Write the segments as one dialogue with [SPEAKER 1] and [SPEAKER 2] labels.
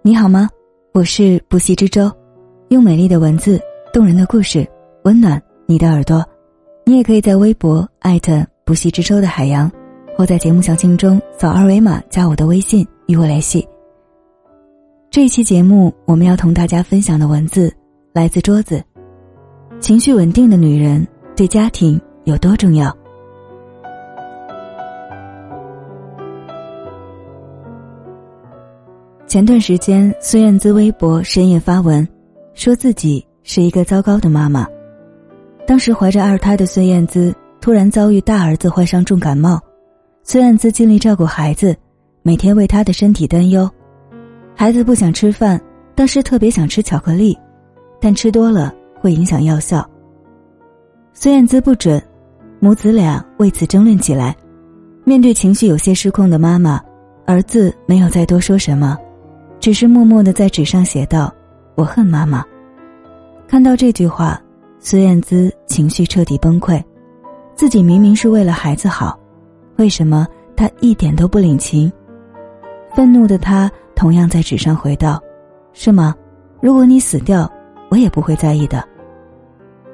[SPEAKER 1] 你好吗？我是不息之舟，用美丽的文字、动人的故事温暖你的耳朵。你也可以在微博艾特不息之舟的海洋，或在节目详情中扫二维码加我的微信与我联系。这一期节目我们要同大家分享的文字来自桌子。情绪稳定的女人对家庭有多重要？前段时间，孙燕姿微博深夜发文，说自己是一个糟糕的妈妈。当时怀着二胎的孙燕姿突然遭遇大儿子患上重感冒，孙燕姿尽力照顾孩子，每天为他的身体担忧。孩子不想吃饭，但是特别想吃巧克力，但吃多了会影响药效。孙燕姿不准，母子俩为此争论起来。面对情绪有些失控的妈妈，儿子没有再多说什么。只是默默的在纸上写道：“我恨妈妈。”看到这句话，孙燕姿情绪彻底崩溃。自己明明是为了孩子好，为什么她一点都不领情？愤怒的她同样在纸上回道：“是吗？如果你死掉，我也不会在意的。”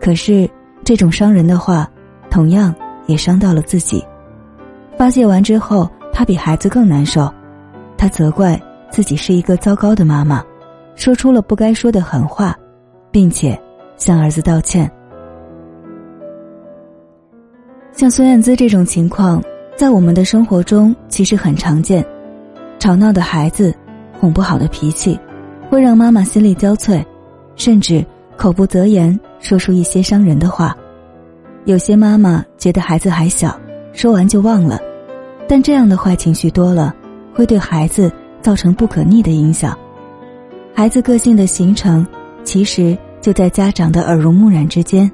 [SPEAKER 1] 可是这种伤人的话，同样也伤到了自己。发泄完之后，他比孩子更难受，他责怪。自己是一个糟糕的妈妈，说出了不该说的狠话，并且向儿子道歉。像孙燕姿这种情况，在我们的生活中其实很常见。吵闹的孩子，哄不好的脾气，会让妈妈心力交瘁，甚至口不择言，说出一些伤人的话。有些妈妈觉得孩子还小，说完就忘了，但这样的坏情绪多了，会对孩子。造成不可逆的影响，孩子个性的形成，其实就在家长的耳濡目染之间。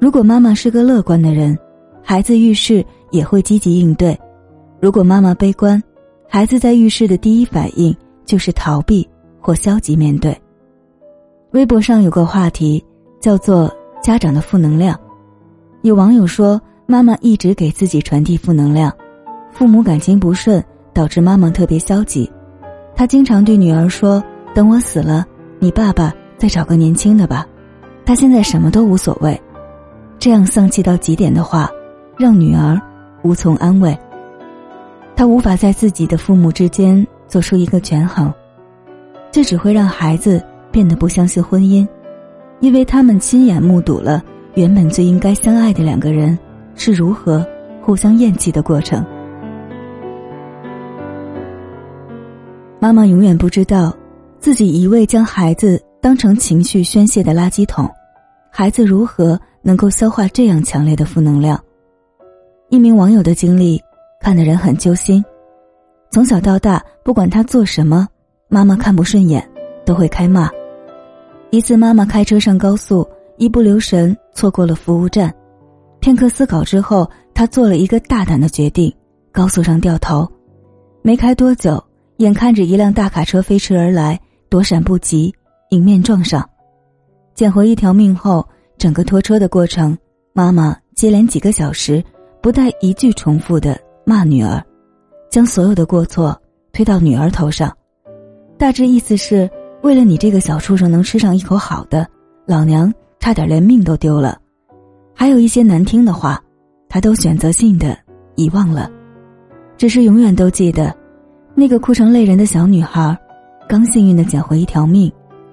[SPEAKER 1] 如果妈妈是个乐观的人，孩子遇事也会积极应对；如果妈妈悲观，孩子在遇事的第一反应就是逃避或消极面对。微博上有个话题叫做“家长的负能量”，有网友说，妈妈一直给自己传递负能量，父母感情不顺，导致妈妈特别消极。他经常对女儿说：“等我死了，你爸爸再找个年轻的吧。”他现在什么都无所谓。这样丧气到极点的话，让女儿无从安慰。他无法在自己的父母之间做出一个权衡，这只会让孩子变得不相信婚姻，因为他们亲眼目睹了原本最应该相爱的两个人是如何互相厌弃的过程。妈妈永远不知道，自己一味将孩子当成情绪宣泄的垃圾桶，孩子如何能够消化这样强烈的负能量？一名网友的经历看得人很揪心。从小到大，不管他做什么，妈妈看不顺眼都会开骂。一次，妈妈开车上高速，一不留神错过了服务站，片刻思考之后，他做了一个大胆的决定：高速上掉头。没开多久。眼看着一辆大卡车飞驰而来，躲闪不及，迎面撞上，捡回一条命后，整个拖车的过程，妈妈接连几个小时，不带一句重复的骂女儿，将所有的过错推到女儿头上，大致意思是为了你这个小畜生能吃上一口好的，老娘差点连命都丢了，还有一些难听的话，他都选择性的遗忘了，只是永远都记得。那个哭成泪人的小女孩，刚幸运的捡回一条命，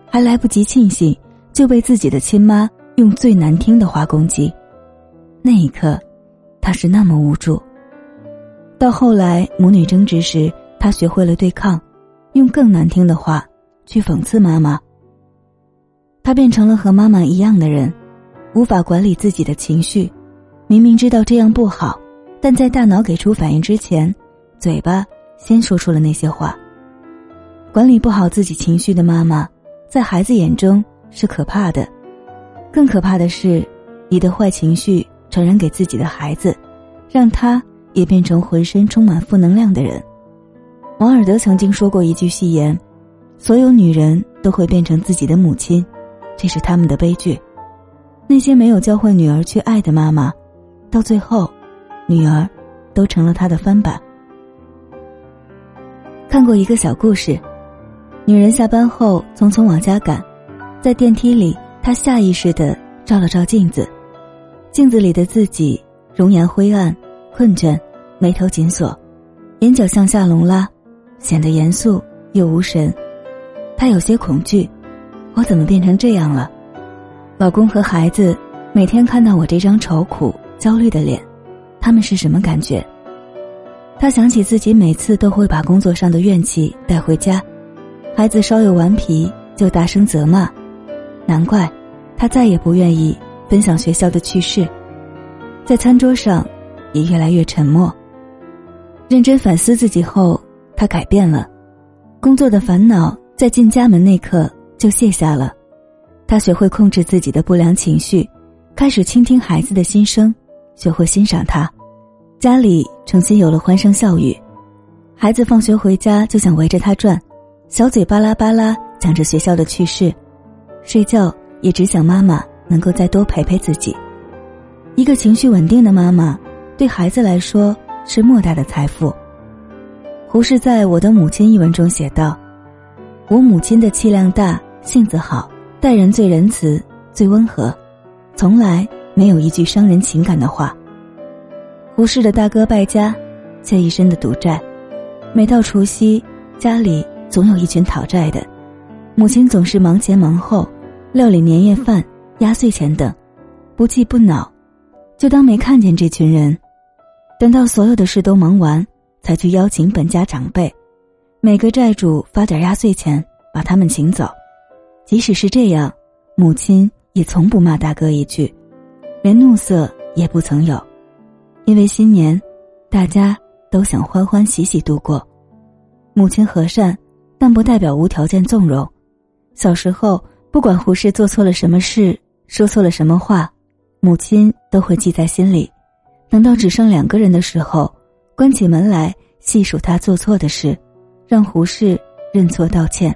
[SPEAKER 1] 还来不及庆幸，就被自己的亲妈用最难听的话攻击。那一刻，她是那么无助。到后来母女争执时，她学会了对抗，用更难听的话去讽刺妈妈。她变成了和妈妈一样的人，无法管理自己的情绪，明明知道这样不好，但在大脑给出反应之前，嘴巴。先说出了那些话。管理不好自己情绪的妈妈，在孩子眼中是可怕的。更可怕的是，你的坏情绪传染给自己的孩子，让他也变成浑身充满负能量的人。王尔德曾经说过一句戏言：“所有女人都会变成自己的母亲，这是他们的悲剧。”那些没有教会女儿去爱的妈妈，到最后，女儿都成了她的翻版。看过一个小故事，女人下班后匆匆往家赶，在电梯里，她下意识的照了照镜子，镜子里的自己容颜灰暗、困倦，眉头紧锁，眼角向下隆拉，显得严肃又无神。她有些恐惧，我怎么变成这样了？老公和孩子每天看到我这张愁苦、焦虑的脸，他们是什么感觉？他想起自己每次都会把工作上的怨气带回家。孩子稍有顽皮就大声责骂，难怪他再也不愿意分享学校的趣事，在餐桌上也越来越沉默。认真反思自己后，他改变了，工作的烦恼在进家门那刻就卸下了。他学会控制自己的不良情绪，开始倾听孩子的心声，学会欣赏他。家里重新有了欢声笑语，孩子放学回家就想围着他转。小嘴巴拉巴拉讲着学校的趣事，睡觉也只想妈妈能够再多陪陪自己。一个情绪稳定的妈妈，对孩子来说是莫大的财富。胡适在我的母亲一文中写道：“我母亲的气量大，性子好，待人最仁慈、最温和，从来没有一句伤人情感的话。”胡适的大哥败家，欠一身的赌债，每到除夕，家里。总有一群讨债的，母亲总是忙前忙后，料理年夜饭、压岁钱等，不气不恼，就当没看见这群人。等到所有的事都忙完，才去邀请本家长辈，每个债主发点压岁钱，把他们请走。即使是这样，母亲也从不骂大哥一句，连怒色也不曾有，因为新年，大家都想欢欢喜喜度过。母亲和善。但不代表无条件纵容。小时候，不管胡适做错了什么事，说错了什么话，母亲都会记在心里。等到只剩两个人的时候，关起门来细数他做错的事，让胡适认错道歉。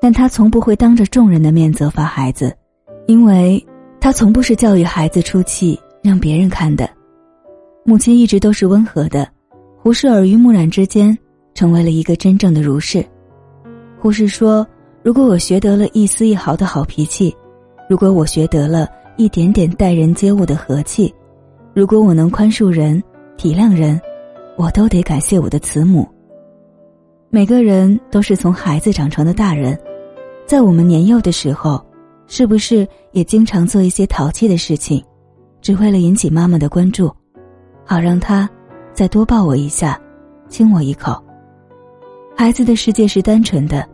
[SPEAKER 1] 但他从不会当着众人的面责罚孩子，因为他从不是教育孩子出气让别人看的。母亲一直都是温和的，胡适耳濡目染之间。成为了一个真正的儒士。胡适说：“如果我学得了一丝一毫的好脾气，如果我学得了一点点待人接物的和气，如果我能宽恕人、体谅人，我都得感谢我的慈母。每个人都是从孩子长成的大人，在我们年幼的时候，是不是也经常做一些淘气的事情，只为了引起妈妈的关注，好让她再多抱我一下，亲我一口？”孩子的世界是单纯的，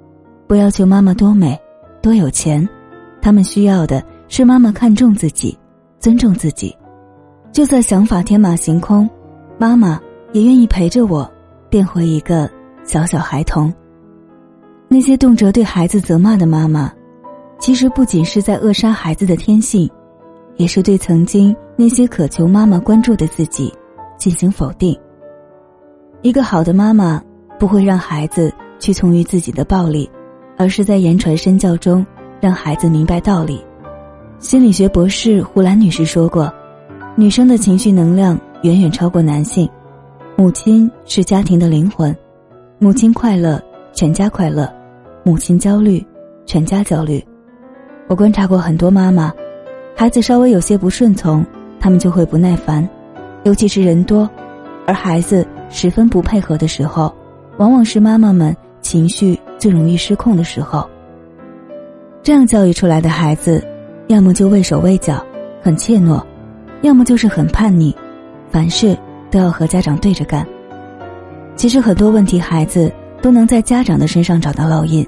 [SPEAKER 1] 不要求妈妈多美、多有钱，他们需要的是妈妈看重自己、尊重自己。就算想法天马行空，妈妈也愿意陪着我，变回一个小小孩童。那些动辄对孩子责骂的妈妈，其实不仅是在扼杀孩子的天性，也是对曾经那些渴求妈妈关注的自己进行否定。一个好的妈妈。不会让孩子屈从于自己的暴力，而是在言传身教中让孩子明白道理。心理学博士胡兰女士说过：“女生的情绪能量远远超过男性。母亲是家庭的灵魂，母亲快乐，全家快乐；母亲焦虑，全家焦虑。”我观察过很多妈妈，孩子稍微有些不顺从，他们就会不耐烦，尤其是人多，而孩子十分不配合的时候。往往是妈妈们情绪最容易失控的时候。这样教育出来的孩子，要么就畏手畏脚，很怯懦；要么就是很叛逆，凡事都要和家长对着干。其实很多问题，孩子都能在家长的身上找到烙印。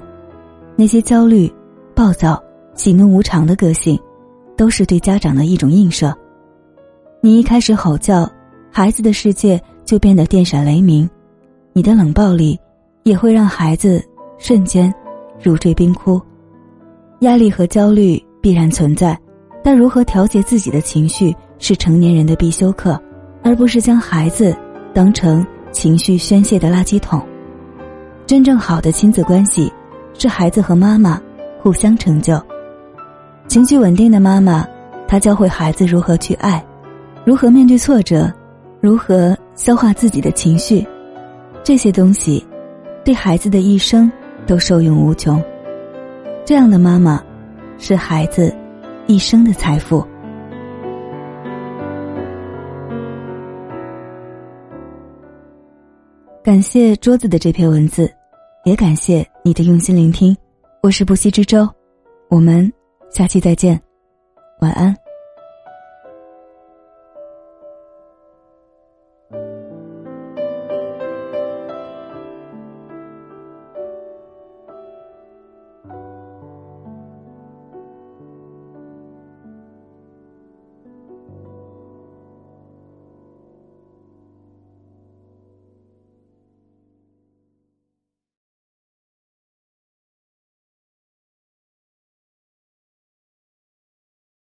[SPEAKER 1] 那些焦虑、暴躁、喜怒无常的个性，都是对家长的一种映射。你一开始吼叫，孩子的世界就变得电闪雷鸣。你的冷暴力，也会让孩子瞬间如坠冰窟。压力和焦虑必然存在，但如何调节自己的情绪是成年人的必修课，而不是将孩子当成情绪宣泄的垃圾桶。真正好的亲子关系，是孩子和妈妈互相成就。情绪稳定的妈妈，她教会孩子如何去爱，如何面对挫折，如何消化自己的情绪。这些东西，对孩子的一生都受用无穷。这样的妈妈，是孩子一生的财富。感谢桌子的这篇文字，也感谢你的用心聆听。我是不息之舟，我们下期再见，晚安。